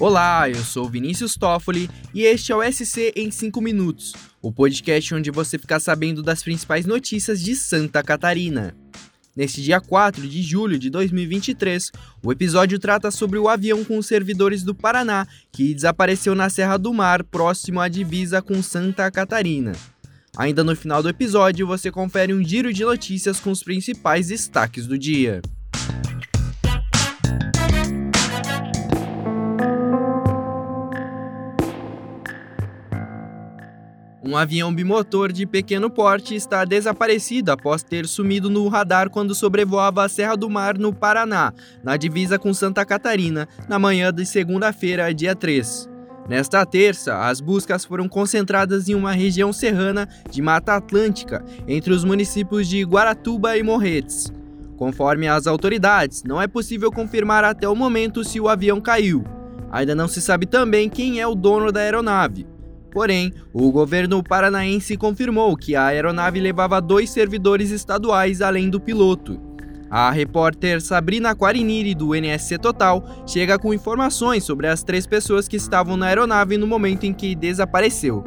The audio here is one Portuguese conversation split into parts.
Olá, eu sou Vinícius Toffoli e este é o SC em 5 minutos, o podcast onde você fica sabendo das principais notícias de Santa Catarina. Neste dia 4 de julho de 2023, o episódio trata sobre o avião com servidores do Paraná que desapareceu na Serra do Mar, próximo à divisa com Santa Catarina. Ainda no final do episódio, você confere um giro de notícias com os principais destaques do dia. Um avião bimotor de pequeno porte está desaparecido após ter sumido no radar quando sobrevoava a Serra do Mar, no Paraná, na divisa com Santa Catarina, na manhã de segunda-feira, dia 3. Nesta terça, as buscas foram concentradas em uma região serrana de Mata Atlântica, entre os municípios de Guaratuba e Morretes. Conforme as autoridades, não é possível confirmar até o momento se o avião caiu. Ainda não se sabe também quem é o dono da aeronave. Porém, o governo paranaense confirmou que a aeronave levava dois servidores estaduais além do piloto. A repórter Sabrina Quariniri, do NSC Total, chega com informações sobre as três pessoas que estavam na aeronave no momento em que desapareceu.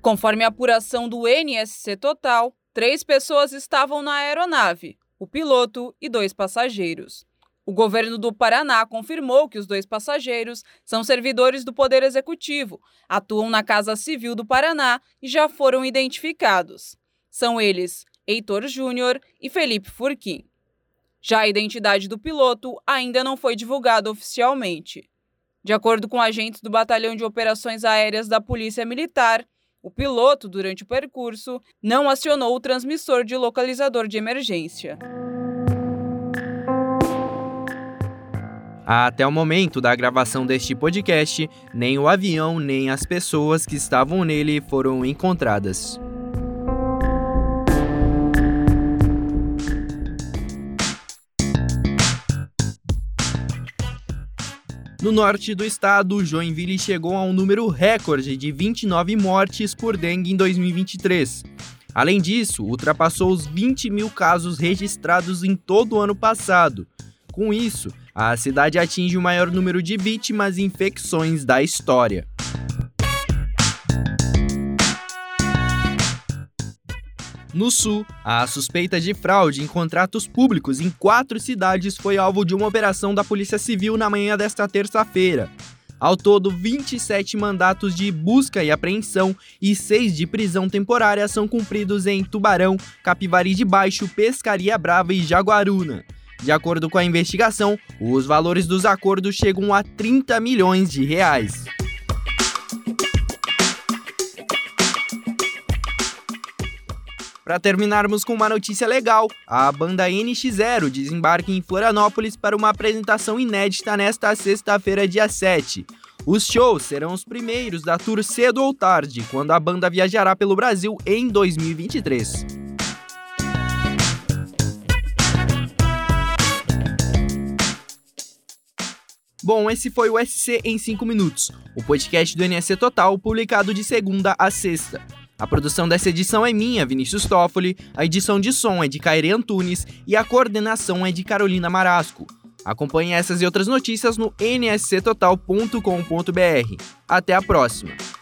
Conforme a apuração do NSC Total, três pessoas estavam na aeronave: o piloto e dois passageiros. O governo do Paraná confirmou que os dois passageiros são servidores do Poder Executivo, atuam na Casa Civil do Paraná e já foram identificados. São eles Heitor Júnior e Felipe Furquim. Já a identidade do piloto ainda não foi divulgada oficialmente. De acordo com agentes do Batalhão de Operações Aéreas da Polícia Militar, o piloto, durante o percurso, não acionou o transmissor de localizador de emergência. Até o momento da gravação deste podcast, nem o avião nem as pessoas que estavam nele foram encontradas. No norte do estado, Joinville chegou a um número recorde de 29 mortes por dengue em 2023. Além disso, ultrapassou os 20 mil casos registrados em todo o ano passado. Com isso, a cidade atinge o maior número de vítimas e infecções da história. No Sul, a suspeita de fraude em contratos públicos em quatro cidades foi alvo de uma operação da Polícia Civil na manhã desta terça-feira. Ao todo, 27 mandatos de busca e apreensão e 6 de prisão temporária são cumpridos em Tubarão, Capivari de Baixo, Pescaria Brava e Jaguaruna. De acordo com a investigação, os valores dos acordos chegam a 30 milhões de reais. Para terminarmos com uma notícia legal, a banda NX0 desembarca em Florianópolis para uma apresentação inédita nesta sexta-feira, dia 7. Os shows serão os primeiros da tour cedo ou tarde, quando a banda viajará pelo Brasil em 2023. Bom, esse foi o SC em 5 minutos, o podcast do NSC Total, publicado de segunda a sexta. A produção dessa edição é minha, Vinícius Toffoli, a edição de som é de Kairi Antunes e a coordenação é de Carolina Marasco. Acompanhe essas e outras notícias no nsctotal.com.br. Até a próxima!